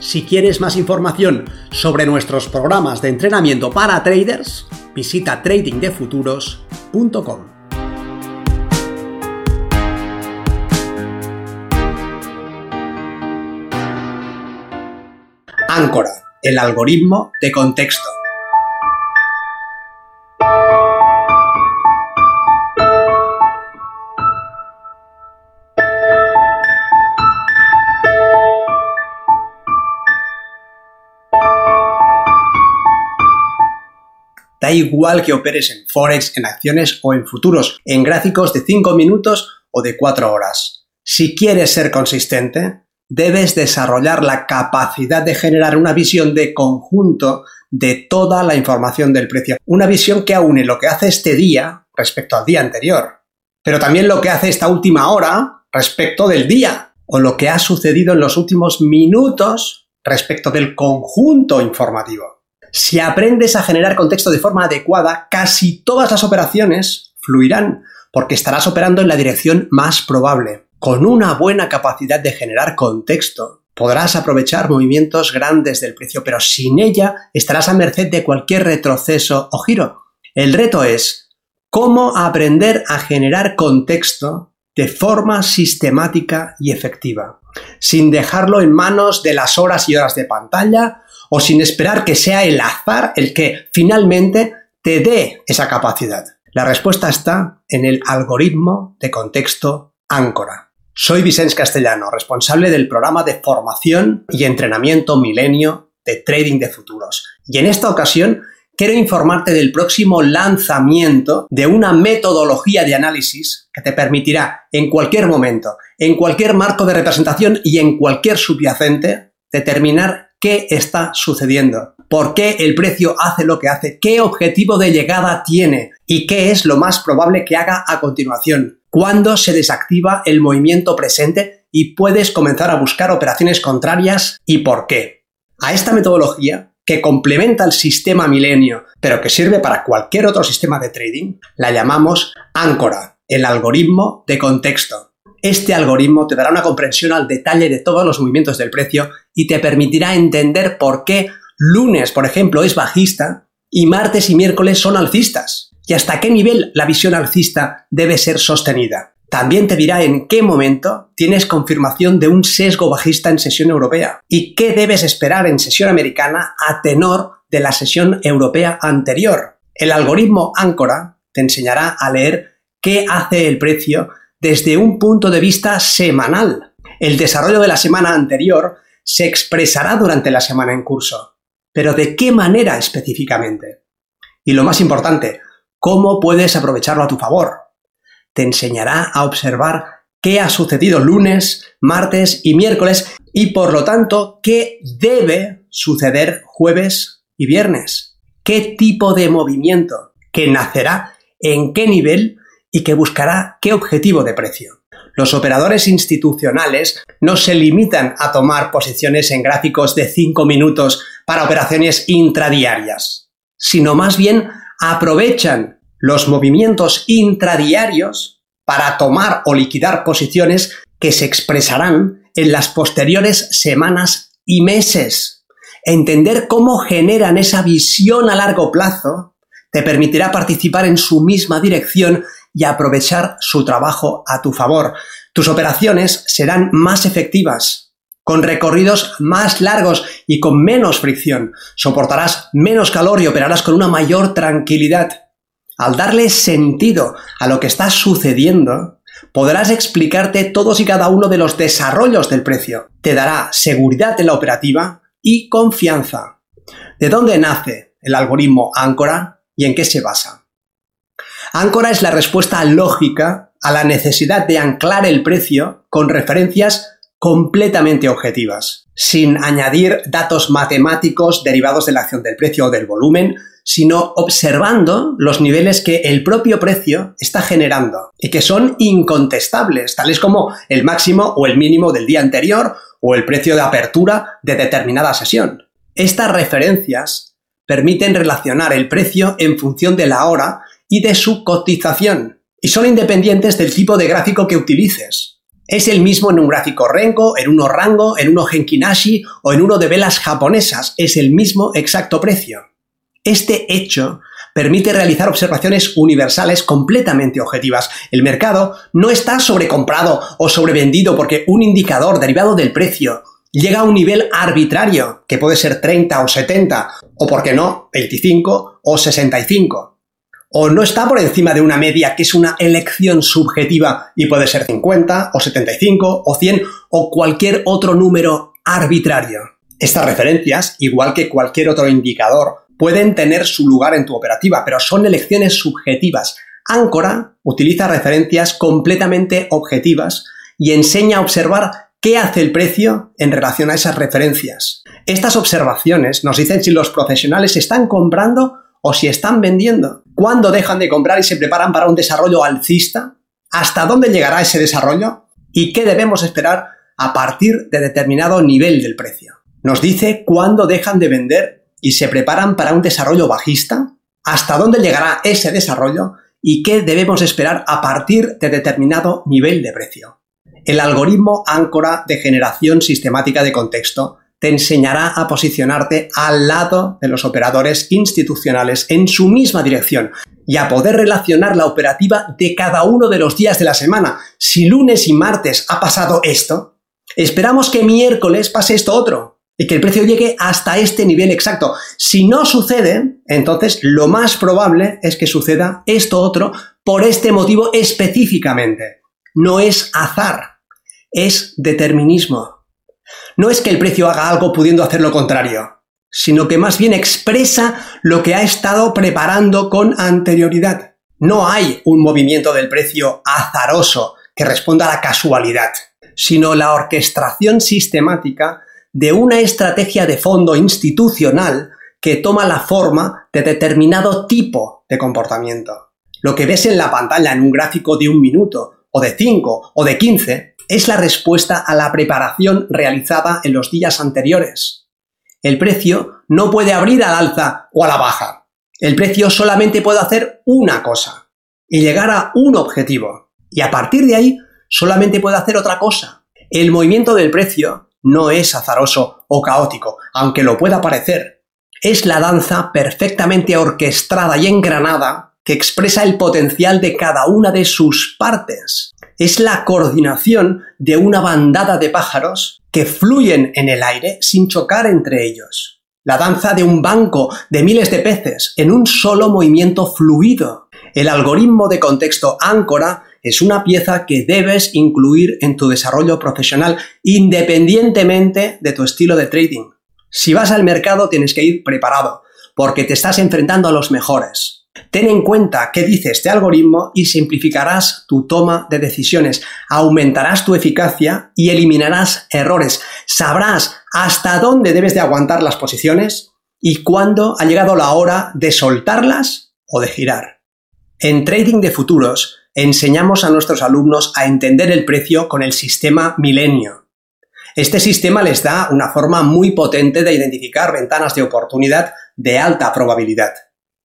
Si quieres más información sobre nuestros programas de entrenamiento para traders, visita tradingdefuturos.com. Áncora, el algoritmo de contexto. Igual que operes en Forex, en acciones o en futuros, en gráficos de 5 minutos o de 4 horas. Si quieres ser consistente, debes desarrollar la capacidad de generar una visión de conjunto de toda la información del precio. Una visión que aúne lo que hace este día respecto al día anterior, pero también lo que hace esta última hora respecto del día, o lo que ha sucedido en los últimos minutos respecto del conjunto informativo. Si aprendes a generar contexto de forma adecuada, casi todas las operaciones fluirán, porque estarás operando en la dirección más probable. Con una buena capacidad de generar contexto, podrás aprovechar movimientos grandes del precio, pero sin ella estarás a merced de cualquier retroceso o giro. El reto es cómo aprender a generar contexto de forma sistemática y efectiva, sin dejarlo en manos de las horas y horas de pantalla o sin esperar que sea el azar el que finalmente te dé esa capacidad? La respuesta está en el algoritmo de contexto Áncora. Soy Vicente Castellano, responsable del programa de formación y entrenamiento milenio de trading de futuros. Y en esta ocasión quiero informarte del próximo lanzamiento de una metodología de análisis que te permitirá en cualquier momento, en cualquier marco de representación y en cualquier subyacente determinar qué está sucediendo, por qué el precio hace lo que hace, qué objetivo de llegada tiene y qué es lo más probable que haga a continuación, cuándo se desactiva el movimiento presente y puedes comenzar a buscar operaciones contrarias y por qué. A esta metodología, que complementa el sistema milenio, pero que sirve para cualquier otro sistema de trading, la llamamos Áncora, el algoritmo de contexto. Este algoritmo te dará una comprensión al detalle de todos los movimientos del precio y te permitirá entender por qué lunes, por ejemplo, es bajista y martes y miércoles son alcistas y hasta qué nivel la visión alcista debe ser sostenida. También te dirá en qué momento tienes confirmación de un sesgo bajista en sesión europea y qué debes esperar en sesión americana a tenor de la sesión europea anterior. El algoritmo Áncora te enseñará a leer qué hace el precio desde un punto de vista semanal. El desarrollo de la semana anterior se expresará durante la semana en curso. Pero ¿de qué manera específicamente? Y lo más importante, ¿cómo puedes aprovecharlo a tu favor? Te enseñará a observar qué ha sucedido lunes, martes y miércoles y por lo tanto qué debe suceder jueves y viernes. ¿Qué tipo de movimiento que nacerá en qué nivel y que buscará qué objetivo de precio. Los operadores institucionales no se limitan a tomar posiciones en gráficos de 5 minutos para operaciones intradiarias, sino más bien aprovechan los movimientos intradiarios para tomar o liquidar posiciones que se expresarán en las posteriores semanas y meses. Entender cómo generan esa visión a largo plazo te permitirá participar en su misma dirección y aprovechar su trabajo a tu favor. Tus operaciones serán más efectivas, con recorridos más largos y con menos fricción. Soportarás menos calor y operarás con una mayor tranquilidad. Al darle sentido a lo que está sucediendo, podrás explicarte todos y cada uno de los desarrollos del precio. Te dará seguridad en la operativa y confianza. ¿De dónde nace el algoritmo Áncora y en qué se basa? Áncora es la respuesta lógica a la necesidad de anclar el precio con referencias completamente objetivas, sin añadir datos matemáticos derivados de la acción del precio o del volumen, sino observando los niveles que el propio precio está generando y que son incontestables, tales como el máximo o el mínimo del día anterior o el precio de apertura de determinada sesión. Estas referencias permiten relacionar el precio en función de la hora y de su cotización, y son independientes del tipo de gráfico que utilices. Es el mismo en un gráfico Renko, en uno Rango, en uno Henkinashi o en uno de velas japonesas, es el mismo exacto precio. Este hecho permite realizar observaciones universales completamente objetivas. El mercado no está sobrecomprado o sobrevendido porque un indicador derivado del precio llega a un nivel arbitrario, que puede ser 30 o 70, o por qué no, 25 o 65. O no está por encima de una media que es una elección subjetiva y puede ser 50 o 75 o 100 o cualquier otro número arbitrario. Estas referencias, igual que cualquier otro indicador, pueden tener su lugar en tu operativa, pero son elecciones subjetivas. Áncora utiliza referencias completamente objetivas y enseña a observar qué hace el precio en relación a esas referencias. Estas observaciones nos dicen si los profesionales están comprando o si están vendiendo. ¿Cuándo dejan de comprar y se preparan para un desarrollo alcista? ¿Hasta dónde llegará ese desarrollo? ¿Y qué debemos esperar a partir de determinado nivel del precio? Nos dice cuándo dejan de vender y se preparan para un desarrollo bajista? ¿Hasta dónde llegará ese desarrollo y qué debemos esperar a partir de determinado nivel de precio? El algoritmo áncora de generación sistemática de contexto te enseñará a posicionarte al lado de los operadores institucionales en su misma dirección y a poder relacionar la operativa de cada uno de los días de la semana. Si lunes y martes ha pasado esto, esperamos que miércoles pase esto otro y que el precio llegue hasta este nivel exacto. Si no sucede, entonces lo más probable es que suceda esto otro por este motivo específicamente. No es azar, es determinismo. No es que el precio haga algo pudiendo hacer lo contrario, sino que más bien expresa lo que ha estado preparando con anterioridad. No hay un movimiento del precio azaroso que responda a la casualidad, sino la orquestación sistemática de una estrategia de fondo institucional que toma la forma de determinado tipo de comportamiento. Lo que ves en la pantalla en un gráfico de un minuto, o de cinco, o de quince, es la respuesta a la preparación realizada en los días anteriores. El precio no puede abrir al alza o a la baja. El precio solamente puede hacer una cosa y llegar a un objetivo. Y a partir de ahí solamente puede hacer otra cosa. El movimiento del precio no es azaroso o caótico, aunque lo pueda parecer. Es la danza perfectamente orquestada y engranada que expresa el potencial de cada una de sus partes. Es la coordinación de una bandada de pájaros que fluyen en el aire sin chocar entre ellos. La danza de un banco de miles de peces en un solo movimiento fluido. El algoritmo de contexto áncora es una pieza que debes incluir en tu desarrollo profesional independientemente de tu estilo de trading. Si vas al mercado tienes que ir preparado, porque te estás enfrentando a los mejores. Ten en cuenta qué dice este algoritmo y simplificarás tu toma de decisiones, aumentarás tu eficacia y eliminarás errores. Sabrás hasta dónde debes de aguantar las posiciones y cuándo ha llegado la hora de soltarlas o de girar. En trading de futuros, enseñamos a nuestros alumnos a entender el precio con el sistema milenio. Este sistema les da una forma muy potente de identificar ventanas de oportunidad de alta probabilidad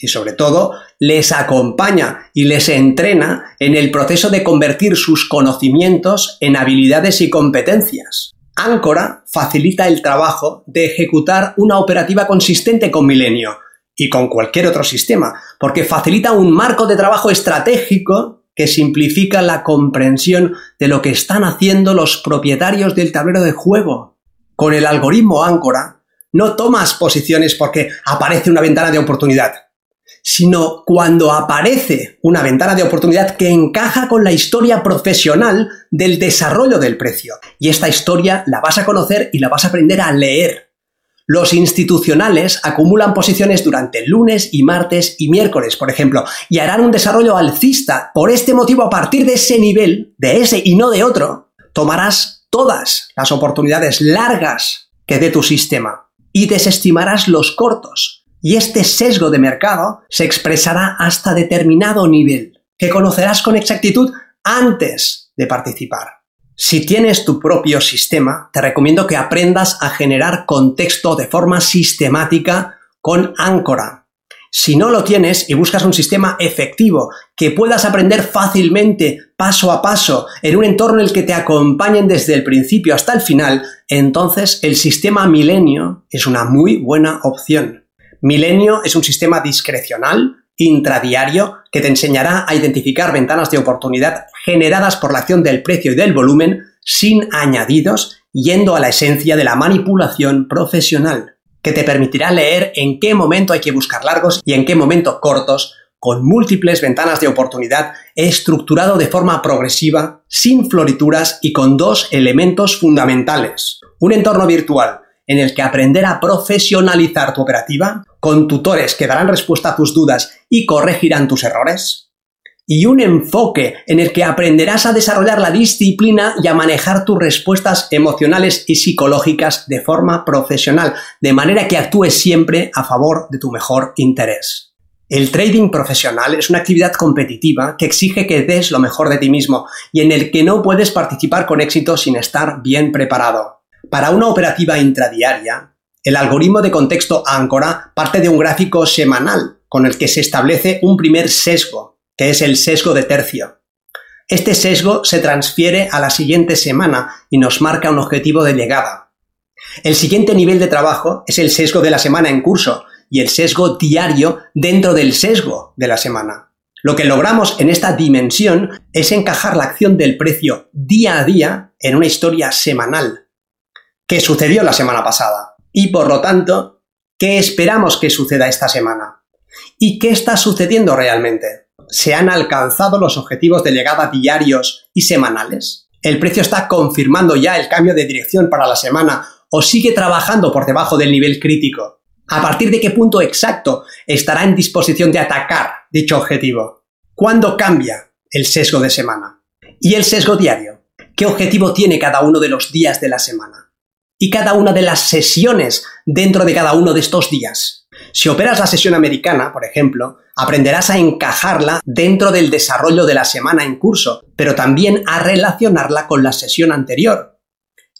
y sobre todo les acompaña y les entrena en el proceso de convertir sus conocimientos en habilidades y competencias. Áncora facilita el trabajo de ejecutar una operativa consistente con Milenio y con cualquier otro sistema, porque facilita un marco de trabajo estratégico que simplifica la comprensión de lo que están haciendo los propietarios del tablero de juego. Con el algoritmo Áncora, no tomas posiciones porque aparece una ventana de oportunidad, sino cuando aparece una ventana de oportunidad que encaja con la historia profesional del desarrollo del precio. Y esta historia la vas a conocer y la vas a aprender a leer. Los institucionales acumulan posiciones durante lunes y martes y miércoles, por ejemplo, y harán un desarrollo alcista. Por este motivo, a partir de ese nivel, de ese y no de otro, tomarás todas las oportunidades largas que dé tu sistema y desestimarás los cortos. Y este sesgo de mercado se expresará hasta determinado nivel, que conocerás con exactitud antes de participar. Si tienes tu propio sistema, te recomiendo que aprendas a generar contexto de forma sistemática con Áncora. Si no lo tienes y buscas un sistema efectivo que puedas aprender fácilmente, paso a paso, en un entorno en el que te acompañen desde el principio hasta el final, entonces el sistema Milenio es una muy buena opción. Milenio es un sistema discrecional, intradiario, que te enseñará a identificar ventanas de oportunidad generadas por la acción del precio y del volumen sin añadidos, yendo a la esencia de la manipulación profesional, que te permitirá leer en qué momento hay que buscar largos y en qué momento cortos, con múltiples ventanas de oportunidad, estructurado de forma progresiva, sin florituras y con dos elementos fundamentales. Un entorno virtual en el que aprender a profesionalizar tu operativa, con tutores que darán respuesta a tus dudas y corregirán tus errores, y un enfoque en el que aprenderás a desarrollar la disciplina y a manejar tus respuestas emocionales y psicológicas de forma profesional, de manera que actúes siempre a favor de tu mejor interés. El trading profesional es una actividad competitiva que exige que des lo mejor de ti mismo y en el que no puedes participar con éxito sin estar bien preparado. Para una operativa intradiaria, el algoritmo de contexto Áncora parte de un gráfico semanal con el que se establece un primer sesgo que es el sesgo de tercio. Este sesgo se transfiere a la siguiente semana y nos marca un objetivo de llegada. El siguiente nivel de trabajo es el sesgo de la semana en curso y el sesgo diario dentro del sesgo de la semana. Lo que logramos en esta dimensión es encajar la acción del precio día a día en una historia semanal. ¿Qué sucedió la semana pasada? Y por lo tanto, ¿qué esperamos que suceda esta semana? ¿Y qué está sucediendo realmente? ¿Se han alcanzado los objetivos de llegada diarios y semanales? ¿El precio está confirmando ya el cambio de dirección para la semana o sigue trabajando por debajo del nivel crítico? ¿A partir de qué punto exacto estará en disposición de atacar dicho objetivo? ¿Cuándo cambia el sesgo de semana? ¿Y el sesgo diario? ¿Qué objetivo tiene cada uno de los días de la semana? ¿Y cada una de las sesiones dentro de cada uno de estos días? Si operas la sesión americana, por ejemplo, aprenderás a encajarla dentro del desarrollo de la semana en curso, pero también a relacionarla con la sesión anterior.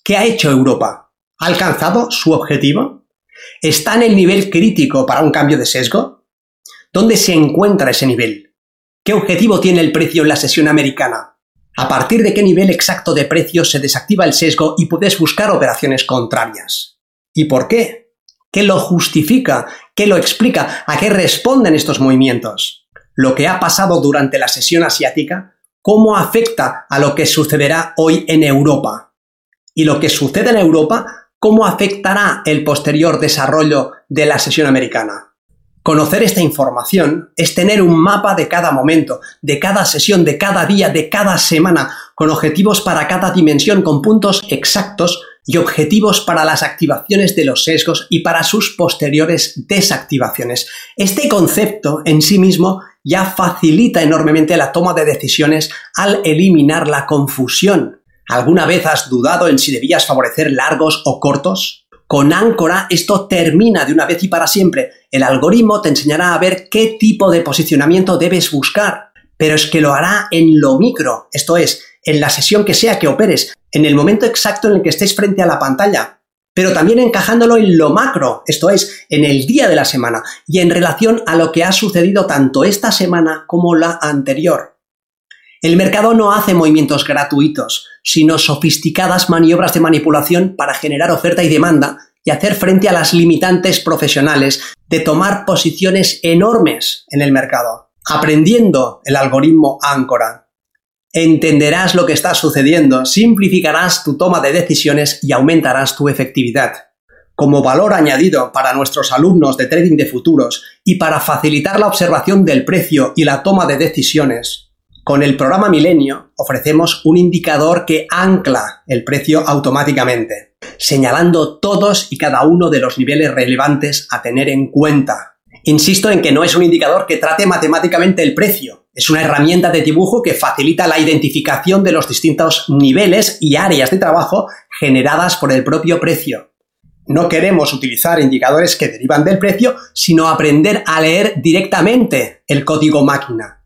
¿Qué ha hecho Europa? ¿Ha alcanzado su objetivo? ¿Está en el nivel crítico para un cambio de sesgo? ¿Dónde se encuentra ese nivel? ¿Qué objetivo tiene el precio en la sesión americana? ¿A partir de qué nivel exacto de precio se desactiva el sesgo y puedes buscar operaciones contrarias? ¿Y por qué? ¿Qué lo justifica? ¿Qué lo explica? ¿A qué responden estos movimientos? Lo que ha pasado durante la sesión asiática, ¿cómo afecta a lo que sucederá hoy en Europa? Y lo que sucede en Europa, ¿cómo afectará el posterior desarrollo de la sesión americana? Conocer esta información es tener un mapa de cada momento, de cada sesión, de cada día, de cada semana, con objetivos para cada dimensión, con puntos exactos y objetivos para las activaciones de los sesgos y para sus posteriores desactivaciones. Este concepto en sí mismo ya facilita enormemente la toma de decisiones al eliminar la confusión. ¿Alguna vez has dudado en si debías favorecer largos o cortos? Con Áncora esto termina de una vez y para siempre. El algoritmo te enseñará a ver qué tipo de posicionamiento debes buscar, pero es que lo hará en lo micro, esto es, en la sesión que sea que operes, en el momento exacto en el que estés frente a la pantalla, pero también encajándolo en lo macro, esto es, en el día de la semana y en relación a lo que ha sucedido tanto esta semana como la anterior. El mercado no hace movimientos gratuitos, sino sofisticadas maniobras de manipulación para generar oferta y demanda y hacer frente a las limitantes profesionales de tomar posiciones enormes en el mercado, aprendiendo el algoritmo Áncora entenderás lo que está sucediendo, simplificarás tu toma de decisiones y aumentarás tu efectividad. Como valor añadido para nuestros alumnos de trading de futuros y para facilitar la observación del precio y la toma de decisiones, con el programa Milenio ofrecemos un indicador que ancla el precio automáticamente, señalando todos y cada uno de los niveles relevantes a tener en cuenta. Insisto en que no es un indicador que trate matemáticamente el precio, Es una herramienta de dibujo que facilita la identificación de los distintos niveles y áreas de trabajo generadas por el propio precio. No queremos utilizar indicadores que derivan del precio, sino aprender a leer directamente el código máquina.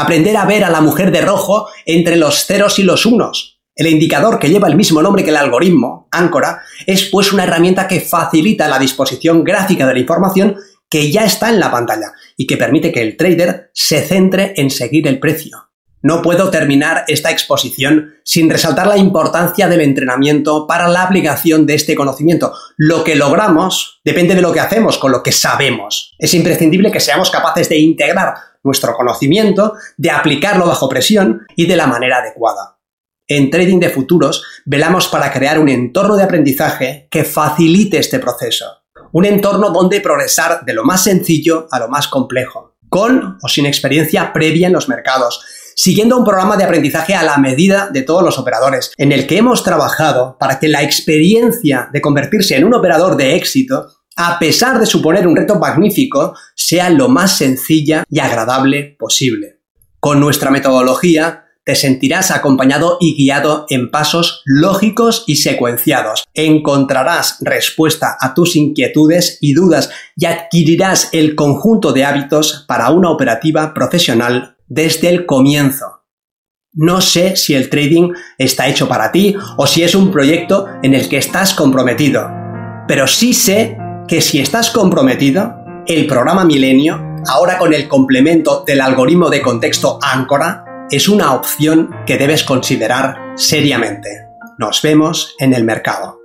Aprender a ver a la mujer de rojo entre los ceros y los unos. El indicador que lleva el mismo nombre que el algoritmo, Áncora, es pues una herramienta que facilita la disposición gráfica de la información que ya está en la pantalla y que permite que el trader se centre en seguir el precio. No puedo terminar esta exposición sin resaltar la importancia del entrenamiento para la aplicación de este conocimiento. Lo que logramos depende de lo que hacemos con lo que sabemos. Es imprescindible que seamos capaces de integrar nuestro conocimiento, de aplicarlo bajo presión y de la manera adecuada. En Trading de Futuros velamos para crear un entorno de aprendizaje que facilite este proceso un entorno donde progresar de lo más sencillo a lo más complejo, con o sin experiencia previa en los mercados, siguiendo un programa de aprendizaje a la medida de todos los operadores, en el que hemos trabajado para que la experiencia de convertirse en un operador de éxito, a pesar de suponer un reto magnífico, sea lo más sencilla y agradable posible. Con nuestra metodología, te sentirás acompañado y guiado en pasos lógicos y secuenciados. Encontrarás respuesta a tus inquietudes y dudas y adquirirás el conjunto de hábitos para una operativa profesional desde el comienzo. No sé si el trading está hecho para ti o si es un proyecto en el que estás comprometido, pero sí sé que si estás comprometido, el programa Milenio, ahora con el complemento del algoritmo de contexto Áncora, es una opción que debes considerar seriamente. Nos vemos en el mercado.